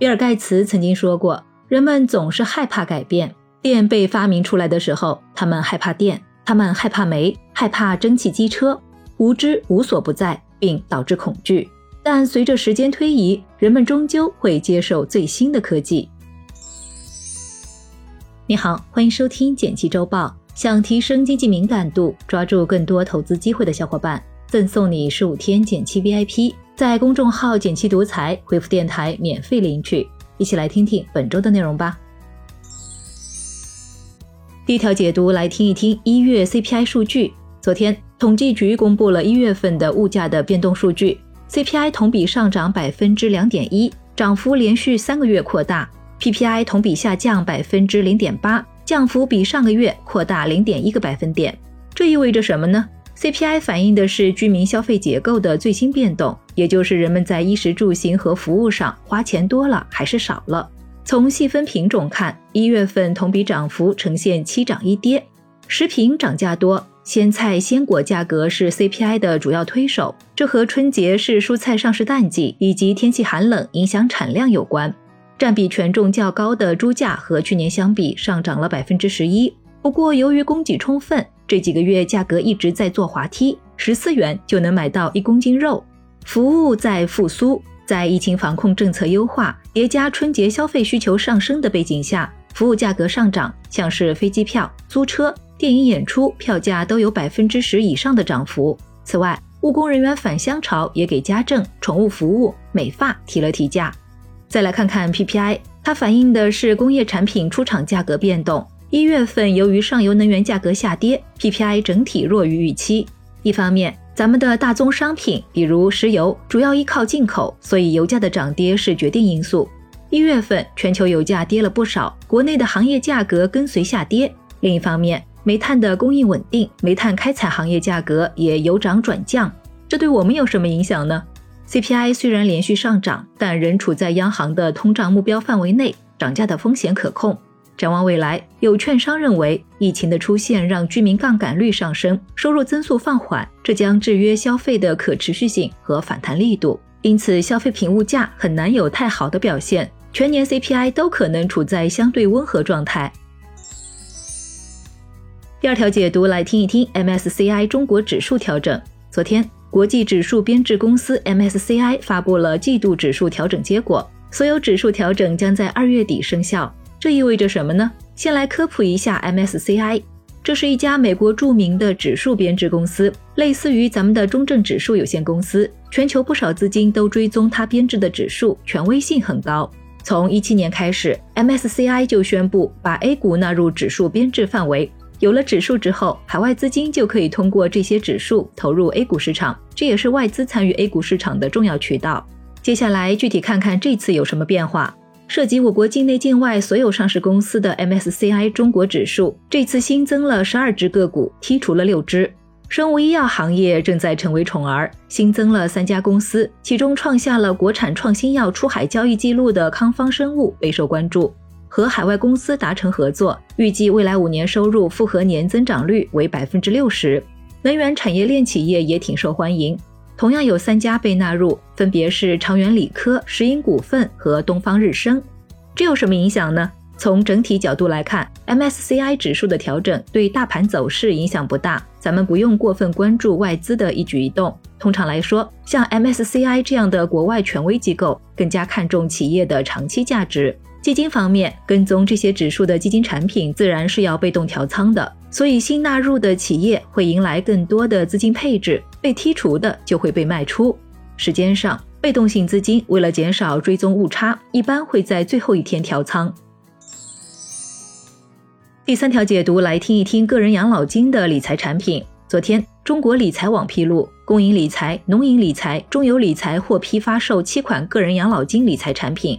比尔·盖茨曾经说过：“人们总是害怕改变。电被发明出来的时候，他们害怕电，他们害怕煤，害怕蒸汽机车。无知无所不在，并导致恐惧。但随着时间推移，人们终究会接受最新的科技。”你好，欢迎收听《简七周报》。想提升经济敏感度，抓住更多投资机会的小伙伴，赠送你十五天简七 VIP。在公众号“减七独裁”回复“电台”免费领取。一起来听听本周的内容吧。第一条解读，来听一听一月 CPI 数据。昨天，统计局公布了一月份的物价的变动数据，CPI 同比上涨百分之两点一，涨幅连续三个月扩大；PPI 同比下降百分之零点八。降幅比上个月扩大零点一个百分点，这意味着什么呢？CPI 反映的是居民消费结构的最新变动，也就是人们在衣食住行和服务上花钱多了还是少了。从细分品种看，一月份同比涨幅呈现七涨一跌。食品涨价多，鲜菜鲜果价格是 CPI 的主要推手，这和春节是蔬菜上市淡季以及天气寒冷影响产量有关。占比权重较高的猪价和去年相比上涨了百分之十一。不过，由于供给充分，这几个月价格一直在做滑梯，十四元就能买到一公斤肉。服务在复苏，在疫情防控政策优化叠加春节消费需求上升的背景下，服务价格上涨，像是飞机票、租车、电影演出票价都有百分之十以上的涨幅。此外，务工人员返乡潮也给家政、宠物服务、美发提了提价。再来看看 PPI，它反映的是工业产品出厂价格变动。一月份由于上游能源价格下跌，PPI 整体弱于预期。一方面，咱们的大宗商品，比如石油，主要依靠进口，所以油价的涨跌是决定因素。一月份全球油价跌了不少，国内的行业价格跟随下跌。另一方面，煤炭的供应稳定，煤炭开采行业价格也由涨转降。这对我们有什么影响呢？CPI 虽然连续上涨，但仍处在央行的通胀目标范围内，涨价的风险可控。展望未来，有券商认为，疫情的出现让居民杠杆率上升，收入增速放缓，这将制约消费的可持续性和反弹力度，因此消费品物价很难有太好的表现。全年 CPI 都可能处在相对温和状态。第二条解读来听一听 MSCI 中国指数调整。昨天。国际指数编制公司 MSCI 发布了季度指数调整结果，所有指数调整将在二月底生效。这意味着什么呢？先来科普一下 MSCI，这是一家美国著名的指数编制公司，类似于咱们的中证指数有限公司。全球不少资金都追踪它编制的指数，权威性很高。从一七年开始，MSCI 就宣布把 A 股纳入指数编制范围。有了指数之后，海外资金就可以通过这些指数投入 A 股市场，这也是外资参与 A 股市场的重要渠道。接下来具体看看这次有什么变化。涉及我国境内境外所有上市公司的 MSCI 中国指数，这次新增了十二只个股，剔除了六只。生物医药行业正在成为宠儿，新增了三家公司，其中创下了国产创新药出海交易记录的康方生物备受关注。和海外公司达成合作，预计未来五年收入复合年增长率为百分之六十。能源产业链企业也挺受欢迎，同样有三家被纳入，分别是长源理科、石英股份和东方日升。这有什么影响呢？从整体角度来看，MSCI 指数的调整对大盘走势影响不大，咱们不用过分关注外资的一举一动。通常来说，像 MSCI 这样的国外权威机构更加看重企业的长期价值。基金方面，跟踪这些指数的基金产品自然是要被动调仓的，所以新纳入的企业会迎来更多的资金配置，被剔除的就会被卖出。时间上，被动性资金为了减少追踪误差，一般会在最后一天调仓。第三条解读来听一听个人养老金的理财产品。昨天，中国理财网披露，公营理财、农营理财、中邮理财获批发售七款个人养老金理财产品。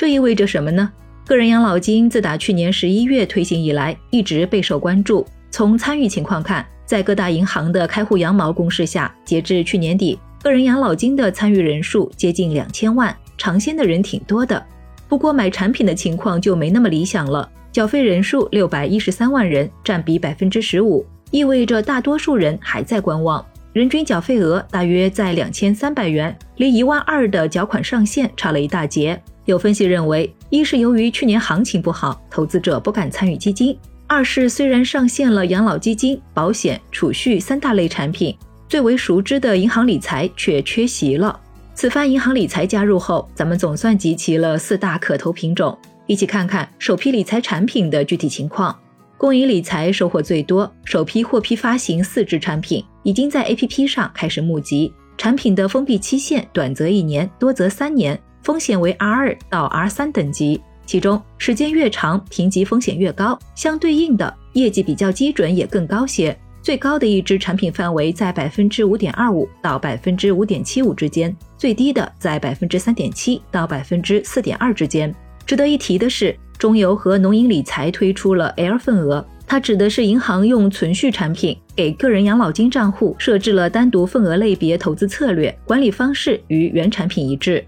这意味着什么呢？个人养老金自打去年十一月推行以来，一直备受关注。从参与情况看，在各大银行的开户羊毛攻势下，截至去年底，个人养老金的参与人数接近两千万，尝鲜的人挺多的。不过买产品的情况就没那么理想了，缴费人数六百一十三万人，占比百分之十五，意味着大多数人还在观望。人均缴费额大约在两千三百元，离一万二的缴款上限差了一大截。有分析认为，一是由于去年行情不好，投资者不敢参与基金；二是虽然上线了养老基金、保险、储蓄三大类产品，最为熟知的银行理财却缺席了。此番银行理财加入后，咱们总算集齐了四大可投品种，一起看看首批理财产品的具体情况。公银理财收获最多，首批获批发行四只产品，已经在 APP 上开始募集。产品的封闭期限短则一年，多则三年。风险为 R 二到 R 三等级，其中时间越长，评级风险越高。相对应的，业绩比较基准也更高些。最高的一支产品范围在百分之五点二五到百分之五点七五之间，最低的在百分之三点七到百分之四点二之间。值得一提的是，中邮和农银理财推出了 L 份额，它指的是银行用存续产品给个人养老金账户设置了单独份额类别投资策略，管理方式与原产品一致。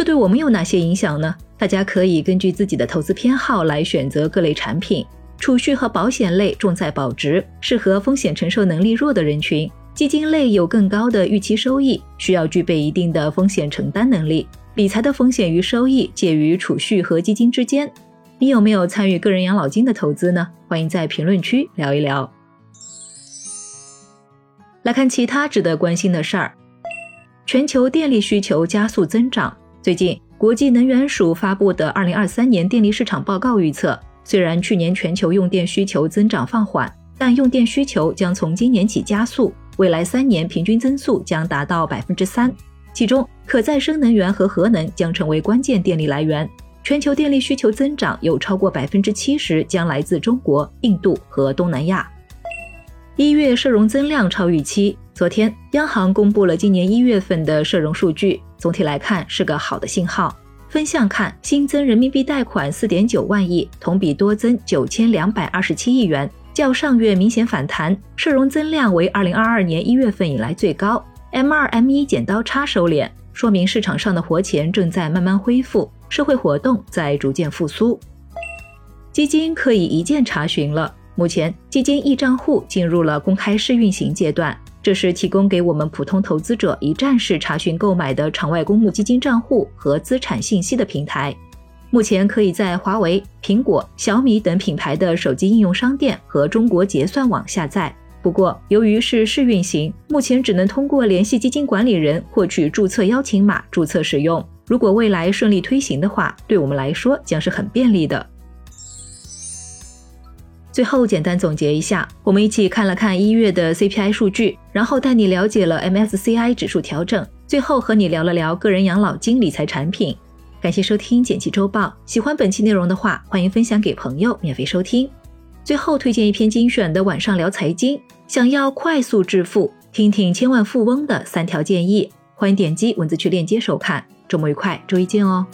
这对我们有哪些影响呢？大家可以根据自己的投资偏好来选择各类产品。储蓄和保险类重在保值，适合风险承受能力弱的人群；基金类有更高的预期收益，需要具备一定的风险承担能力。理财的风险与收益介于储蓄和基金之间。你有没有参与个人养老金的投资呢？欢迎在评论区聊一聊。来看其他值得关心的事儿：全球电力需求加速增长。最近，国际能源署发布的二零二三年电力市场报告预测，虽然去年全球用电需求增长放缓，但用电需求将从今年起加速，未来三年平均增速将达到百分之三。其中，可再生能源和核能将成为关键电力来源。全球电力需求增长有超过百分之七十将来自中国、印度和东南亚。一月社融增量超预期。昨天，央行公布了今年一月份的社融数据，总体来看是个好的信号。分项看，新增人民币贷款四点九万亿，同比多增九千两百二十七亿元，较上月明显反弹。社融增量为二零二二年一月份以来最高。M 二 M 一剪刀差收敛，说明市场上的活钱正在慢慢恢复，社会活动在逐渐复苏。基金可以一键查询了。目前，基金 e 账户进入了公开试运行阶段，这是提供给我们普通投资者一站式查询购买的场外公募基金账户和资产信息的平台。目前可以在华为、苹果、小米等品牌的手机应用商店和中国结算网下载。不过，由于是试运行，目前只能通过联系基金管理人获取注册邀请码注册使用。如果未来顺利推行的话，对我们来说将是很便利的。最后简单总结一下，我们一起看了看一月的 CPI 数据，然后带你了解了 MSCI 指数调整，最后和你聊了聊个人养老金理财产品。感谢收听简七周报，喜欢本期内容的话，欢迎分享给朋友免费收听。最后推荐一篇精选的晚上聊财经，想要快速致富，听听千万富翁的三条建议，欢迎点击文字区链接收看。周末愉快，周一见哦。